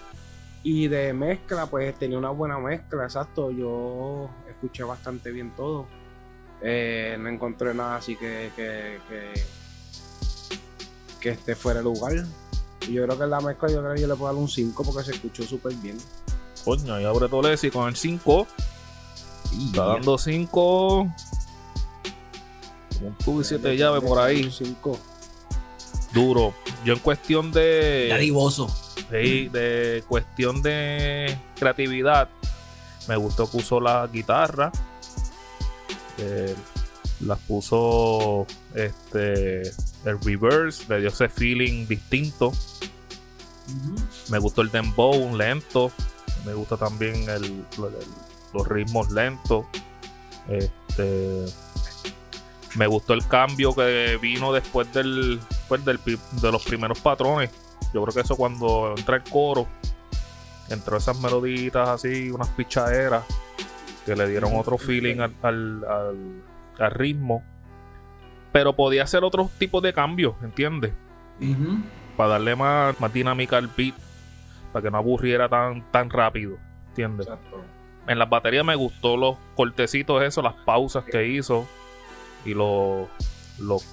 Speaker 2: Y de mezcla, pues tenía una buena mezcla, exacto. Yo escuché bastante bien todo. Eh, no encontré nada así que, que, que, que esté fuera de lugar. Y yo creo que en la mezcla yo creo que yo le puedo dar un 5 porque se escuchó súper bien.
Speaker 1: Coño, ahí abre todo Lesi con el 5. Está dando 5. Un tubo y 7 llaves por ahí.
Speaker 2: Un 5.
Speaker 1: Duro. Yo en cuestión de.
Speaker 3: divoso.
Speaker 1: Sí, de cuestión de creatividad, me gustó que usó la guitarra. eh, las puso este el reverse, le dio ese feeling distinto. Me gustó el dembow lento. Me gusta también el, el- los ritmos lentos. Este, me gustó el cambio que vino después del, pues, del de los primeros patrones. Yo creo que eso cuando entra el coro, entró esas meloditas así, unas pichaderas que le dieron otro feeling al, al- al- al ritmo. Pero podía hacer otros tipos de cambios, ¿entiendes? Para darle más, más dinámica al beat, para que no aburriera tan, tan rápido, ¿entiendes?
Speaker 2: Exacto.
Speaker 1: En las baterías me gustó los cortecitos, eso, las pausas que hizo y los, los,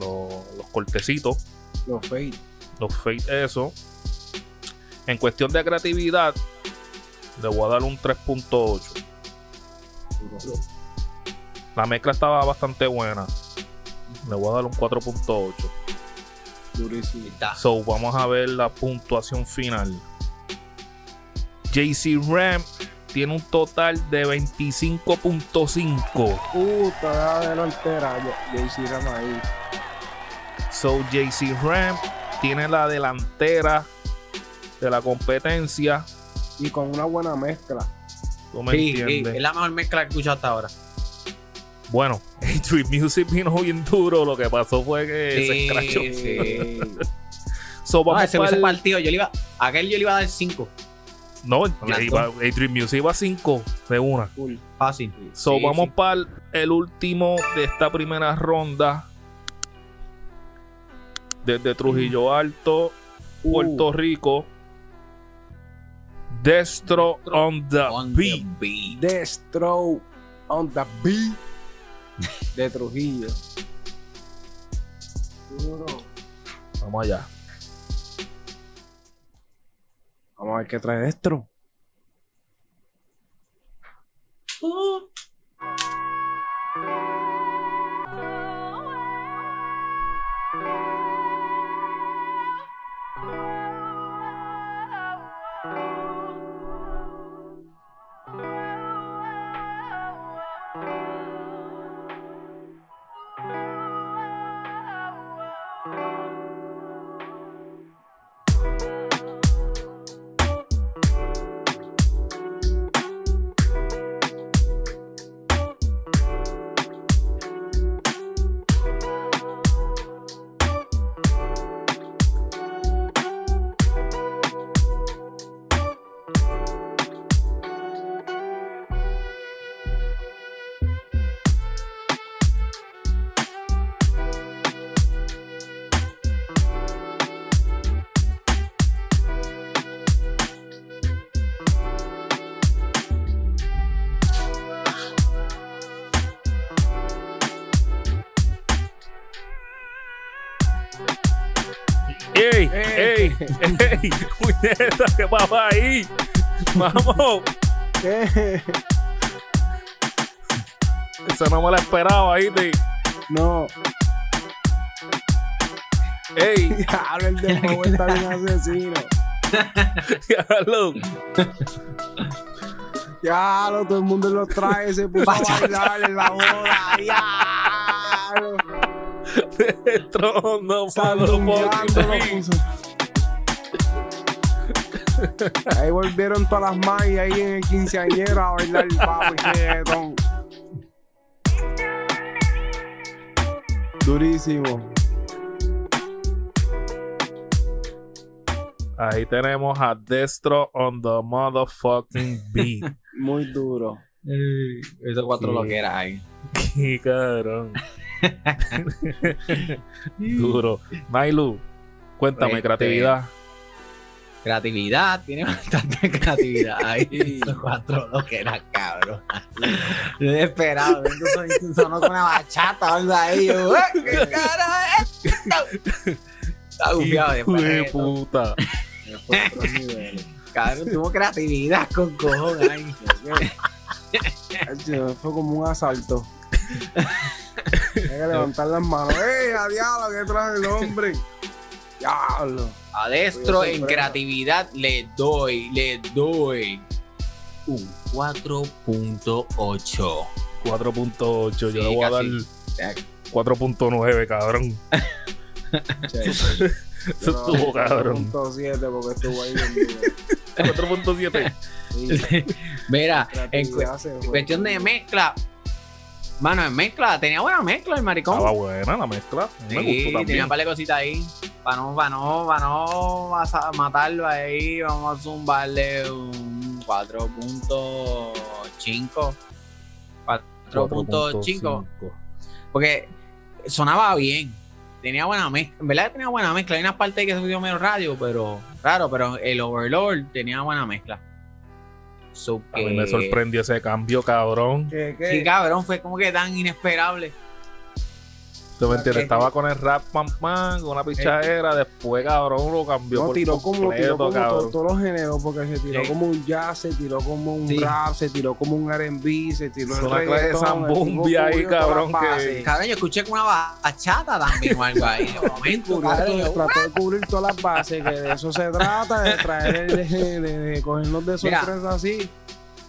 Speaker 1: los, los cortecitos,
Speaker 2: Los fade.
Speaker 1: Los fade, eso. En cuestión de creatividad, le voy a dar un 3.8. La mezcla estaba bastante buena. Le voy a dar un 4.8.
Speaker 2: Durísimo.
Speaker 3: Ahí está.
Speaker 1: So, vamos a ver la puntuación final. JC Ram tiene un total de 25.5.
Speaker 2: Puta, la delantera. JC Ram ahí.
Speaker 1: So, JC Ram tiene la delantera de la competencia.
Speaker 2: Y con una buena mezcla.
Speaker 1: ¿Tú me
Speaker 3: Sí, sí, es la mejor mezcla que he escuchado hasta ahora.
Speaker 1: Bueno, Street Music vino bien duro. Lo que pasó fue que se
Speaker 3: Sí,
Speaker 1: escrachó.
Speaker 2: Eh,
Speaker 1: So,
Speaker 3: No,
Speaker 1: vamos
Speaker 3: ese hubiese
Speaker 1: pa'l-
Speaker 3: partido. Yo le iba, a aquel yo le iba a dar 5.
Speaker 1: No, iba, Street Music iba a 5 de una.
Speaker 2: full.
Speaker 3: Fácil.
Speaker 1: So,
Speaker 3: Sí,
Speaker 1: vamos
Speaker 3: sí.
Speaker 1: para el último de esta primera ronda desde Trujillo mm. Alto, uh. Puerto. Rico. Destro on the,
Speaker 3: on
Speaker 1: beat.
Speaker 2: Destro on the beat de Trujillo.
Speaker 1: Vamos allá.
Speaker 2: Vamos a ver qué trae Destro. Uh.
Speaker 1: ¡Ey!
Speaker 2: Eh.
Speaker 1: ¡Ey! ¡Ey! ¡Puñeta! ¿Qué pasa ahí? ¡Vamos!
Speaker 2: ¿Qué?
Speaker 1: Eso no me lo esperaba ahí, de.
Speaker 2: No.
Speaker 1: ¡Ey!
Speaker 2: Diablo, el dembow está bien asesino.
Speaker 1: Diablo.
Speaker 2: Diablo, todo el mundo los trae, se puso a bailar en la boda. Diablo.
Speaker 1: Trono,
Speaker 2: Sandungueando lo
Speaker 1: fucking
Speaker 2: puso. Ahí volvieron todas las magas ahí en el quinceañero a bailar papi reggaetón. Durísimo.
Speaker 1: Ahí tenemos a Destro on the motherfucking beat.
Speaker 2: Muy duro.
Speaker 3: Esos cuatro
Speaker 1: Sí.
Speaker 3: loqueras ahí.
Speaker 1: ¡Qué cabrón! Duro. Mailu, cuéntame,
Speaker 3: Este,
Speaker 1: creatividad.
Speaker 3: Creatividad, tiene bastante creatividad ahí. Esos cuatro loqueras, cabrón. Yo he esperado, viendo son- sonó con una bachata o algo ahí. Yo, "Eh, ¿Qué cara es esto?" Está gufiado
Speaker 1: Hijo
Speaker 3: después.
Speaker 1: puta.
Speaker 3: Cabrón, tuvo creatividad con.
Speaker 2: Ay, Fue como un asalto. Hay que levantar las manos. ¡Ey, a diablo! ¿Qué trae el hombre? ¡Diablo!
Speaker 3: A Destro
Speaker 2: Oye,
Speaker 3: en creatividad le doy, le doy un 4.8.
Speaker 1: 4.8. Yo
Speaker 3: Sí,
Speaker 1: le voy a dar
Speaker 3: casi.
Speaker 1: 4.9, cabrón. Eso estuvo cabrón.
Speaker 2: 7 porque estuvo ahí bien duro.
Speaker 1: 4.7.
Speaker 2: Sí,
Speaker 3: Mira, en, cu- cuestión de mezcla, mano, en mezcla, tenía buena mezcla el maricón.
Speaker 1: Estaba buena la mezcla. A mí Me
Speaker 3: Sí,
Speaker 1: gustó
Speaker 3: tenía
Speaker 1: también.
Speaker 3: un par de cositas ahí. Para no, para no, para no matarlo ahí, vamos a zumbarle un 4.5. 4.5. Porque sonaba bien. Tenía buena mezcla. En verdad tenía buena mezcla. Hay una parte que se subió medio radio, pero claro, pero el Overlord tenía buena mezcla. So
Speaker 1: A mí
Speaker 3: que-
Speaker 1: me sorprendió ese cambio, cabrón.
Speaker 2: ¿Qué,
Speaker 3: Sí, cabrón, fue como que tan inesperable.
Speaker 1: ¿Tú me entiendes? Estaba con el rap pam pam, con una pichadera, después cabrón lo cambió
Speaker 2: No,
Speaker 1: por
Speaker 2: tiró como, tiró
Speaker 1: completo,
Speaker 2: como
Speaker 1: cabrón.
Speaker 2: to- todos los géneros, porque se tiró
Speaker 3: Sí.
Speaker 2: como un jazz, se tiró como un
Speaker 3: Sí.
Speaker 2: rap, se tiró como un R&B, se tiró
Speaker 1: Es
Speaker 2: el
Speaker 1: una clase de zambumbia ahí, cabrón, que-.
Speaker 3: Cabrón, yo escuché como una bachata también o algo ahí. De momento, cabrón,
Speaker 2: trató de cubrir todas las bases, que de eso se trata, de traer, de, de, de cogernos de
Speaker 3: Mira.
Speaker 2: sorpresa así.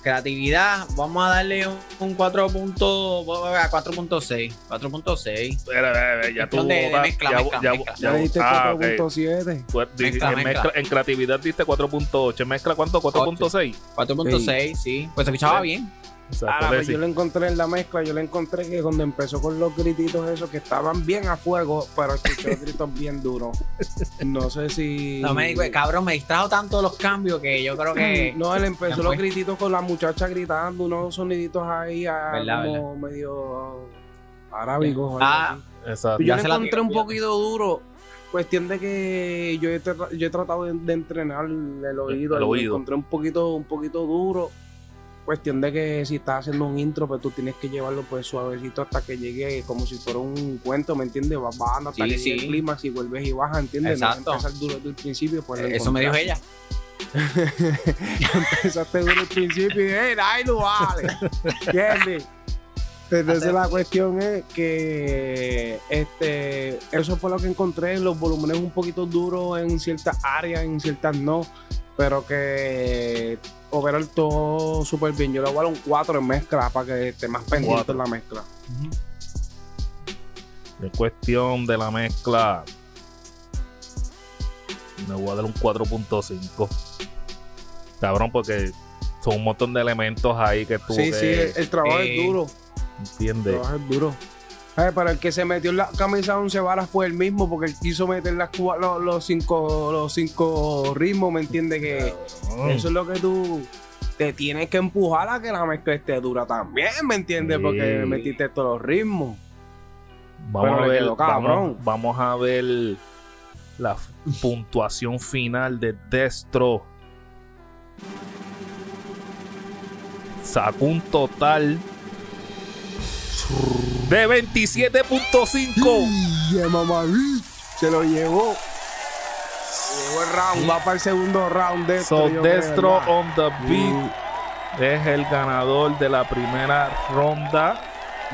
Speaker 3: Creatividad, vamos a darle un, un 4. punto- a 4.6. 4.6.
Speaker 1: Espera, espera, espera, ya tú
Speaker 3: de- de mezcla,
Speaker 1: ya,
Speaker 3: mezcla,
Speaker 1: ya-
Speaker 3: mezcla.
Speaker 2: Ya
Speaker 1: ya-
Speaker 2: diste
Speaker 1: ah, ok.
Speaker 2: 4.7.
Speaker 1: Tú di-
Speaker 3: Mezcla,
Speaker 1: en, en creatividad diste 4.8. ¿En mezcla cuánto? 4.6.
Speaker 3: 4.6, sí. Pues se escuchaba
Speaker 1: Sí.
Speaker 3: bien.
Speaker 1: Exacto,
Speaker 2: Ahora, pues yo le encontré en la mezcla, yo le encontré que cuando empezó con los grititos esos que estaban bien a fuego, pero escuché los gritos bien duros. No sé si...
Speaker 3: No me digo, cabrón, me distrajo tanto los cambios que yo creo que.
Speaker 2: No, él empezó los grititos con la muchacha gritando, unos soniditos ahí ah,
Speaker 3: Verdad,
Speaker 2: como medio arábicos. algo
Speaker 3: Ah.
Speaker 1: Exacto.
Speaker 2: Yo
Speaker 3: ya
Speaker 2: le
Speaker 3: se la
Speaker 2: encontré un poquito duro. Cuestión de que yo he, tra- yo he tratado de, de entrenar el oído.
Speaker 1: El
Speaker 2: y lo
Speaker 1: oído.
Speaker 2: encontré un poquito, un poquito duro. Cuestión de que si estás haciendo un intro, pues tú tienes que llevarlo pues suavecito hasta que llegue como si fuera un cuento, ¿me entiendes? Vas bajando hasta
Speaker 3: Sí,
Speaker 2: que
Speaker 3: sí.
Speaker 2: llegue el clímax y vuelves y bajas, ¿entiendes? No
Speaker 3: Exacto.
Speaker 2: empezar duro desde el principio, pues lo
Speaker 3: eso me dijo ella.
Speaker 2: Empezaste duro al principio y ¡eh, ahí lo vale! ¿Entiendes? Entonces la cuestión es que este eso fue lo que encontré, los volúmenes un poquito duros en ciertas áreas, en ciertas no, pero que overall todo súper bien. Yo le voy a dar un 4 en mezcla para que esté más pendiente
Speaker 1: Cuatro.
Speaker 2: en la mezcla.
Speaker 1: En cuestión de la mezcla, me voy a dar un 4.5. Cabrón, porque son un montón de elementos ahí que tú
Speaker 2: Sí, sí, el, el trabajo es duro. El
Speaker 1: entiendes.
Speaker 2: trabajo es duro. Eh, pero el que se metió en la camisa 11 varas fue el mismo porque él quiso meter las, los, los cinco, los cinco ritmos, ¿me entiendes? Que eso es lo que tú te tienes que empujar a que la mezcla esté dura también, ¿me entiendes?
Speaker 1: Sí.
Speaker 2: Porque metiste todos los ritmos.
Speaker 1: Vamos
Speaker 2: Pero
Speaker 1: a ver, vamos,
Speaker 2: cabrón.
Speaker 1: vamos a ver la puntuación final de Destro. Sacó un total de 27.5.
Speaker 2: Y mamá, se lo llevó. llegó el round. Va para el segundo round de
Speaker 1: So,
Speaker 2: creo,
Speaker 1: Destro on the beat es el ganador de la primera ronda.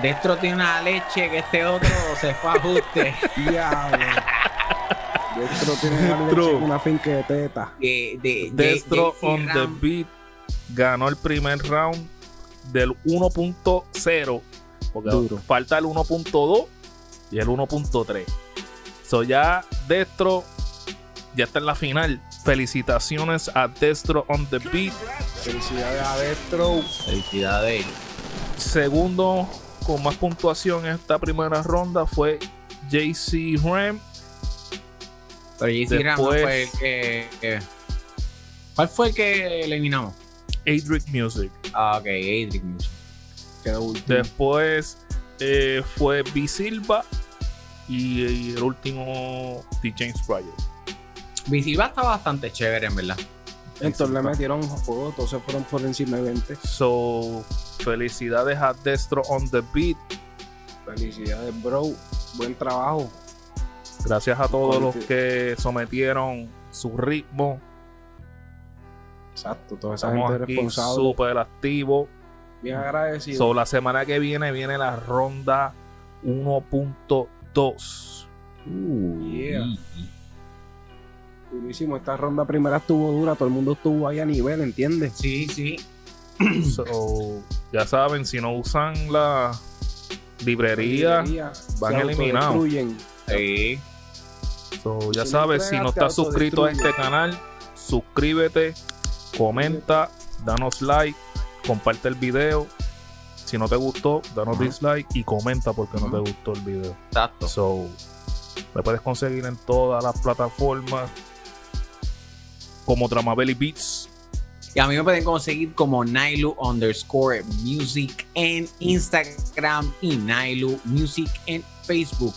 Speaker 3: Destro tiene una leche que este otro se fue a ajuste.
Speaker 2: Diablo. Destro tiene una,
Speaker 1: Destro.
Speaker 2: leche, una finca de teta.
Speaker 3: De, de,
Speaker 1: Destro
Speaker 3: de-
Speaker 1: on the beat ganó el primer round del 1.0. Porque
Speaker 2: Duro.
Speaker 1: falta el 1.2 y el 1.3. So ya Destro ya está en la final. Felicitaciones a Destro on the beat.
Speaker 2: Felicidades a Destro.
Speaker 3: Felicidades.
Speaker 1: Segundo con más puntuación en esta primera ronda fue JC Ram.
Speaker 3: Pero JC Ram no fue el que, que- ¿Cuál fue el que eliminamos?
Speaker 1: Adric Music.
Speaker 3: Ah, ok, Adric Music.
Speaker 2: Quedó último.
Speaker 1: Después eh, fue B Silva y, y el último The James Pryor.
Speaker 3: Visilva está bastante chévere, en verdad.
Speaker 2: Entonces le metieron fuego, todos se fueron por encima de 20.
Speaker 1: So, felicidades a Destro on the Beat.
Speaker 2: Felicidades, bro. Buen trabajo.
Speaker 1: Gracias a todos los que sometieron su ritmo.
Speaker 2: Exacto, toda esa
Speaker 1: Estamos
Speaker 2: gente
Speaker 1: aquí
Speaker 2: responsable.
Speaker 1: súper activos.
Speaker 2: Bien agradecido.
Speaker 1: So, la semana que viene viene la ronda 1.2.
Speaker 2: Yeah. Durísimo, esta ronda primera estuvo dura, todo el mundo estuvo ahí a nivel, ¿entiendes?
Speaker 3: Sí, sí.
Speaker 1: So, ya saben, si no usan la librería, van
Speaker 2: se
Speaker 1: eliminados.
Speaker 3: Sí.
Speaker 1: So, ya
Speaker 2: Si no
Speaker 1: sabes, si no estás suscrito a este canal, suscríbete, comenta, danos like, comparte el video. Si no te gustó, danos dislike y comenta porque no te gustó el video.
Speaker 3: Exacto.
Speaker 1: So, me puedes conseguir en todas las plataformas como Dramabelly Beats.
Speaker 3: Y a mí me pueden conseguir como Nailu underscore music en Instagram y Nailu music en Facebook.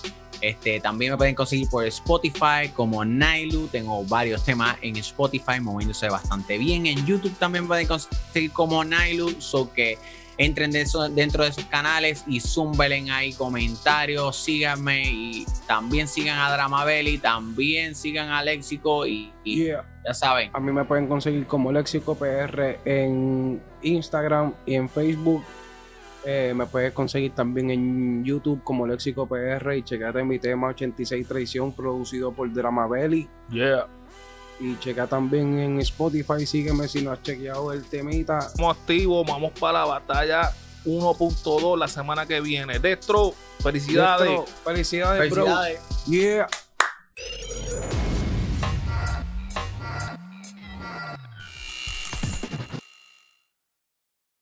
Speaker 3: Este, también me pueden conseguir por Spotify como Nailu. Tengo varios temas en Spotify moviéndose bastante bien. En YouTube también me pueden conseguir como Nailu. So que entren de eso- dentro de esos canales y zumbelen ahí comentarios. Síganme y también sigan a Dramabelli. También sigan a Léxico y, y
Speaker 2: Yeah.
Speaker 3: ya saben.
Speaker 2: A mí me pueden conseguir como Léxico PR en Instagram y en Facebook. Eh, me puedes conseguir también en YouTube como Léxico PR y checate mi tema 86 Traición producido por Dramabelli.
Speaker 1: Yeah.
Speaker 2: Y checa también en Spotify, sígueme si no has chequeado el temita.
Speaker 1: Estamos activos, vamos para la batalla 1.2 la semana que viene. Destro, felicidades.
Speaker 2: Destro, Felicidades, bro.
Speaker 3: Felicidades.
Speaker 2: Yeah.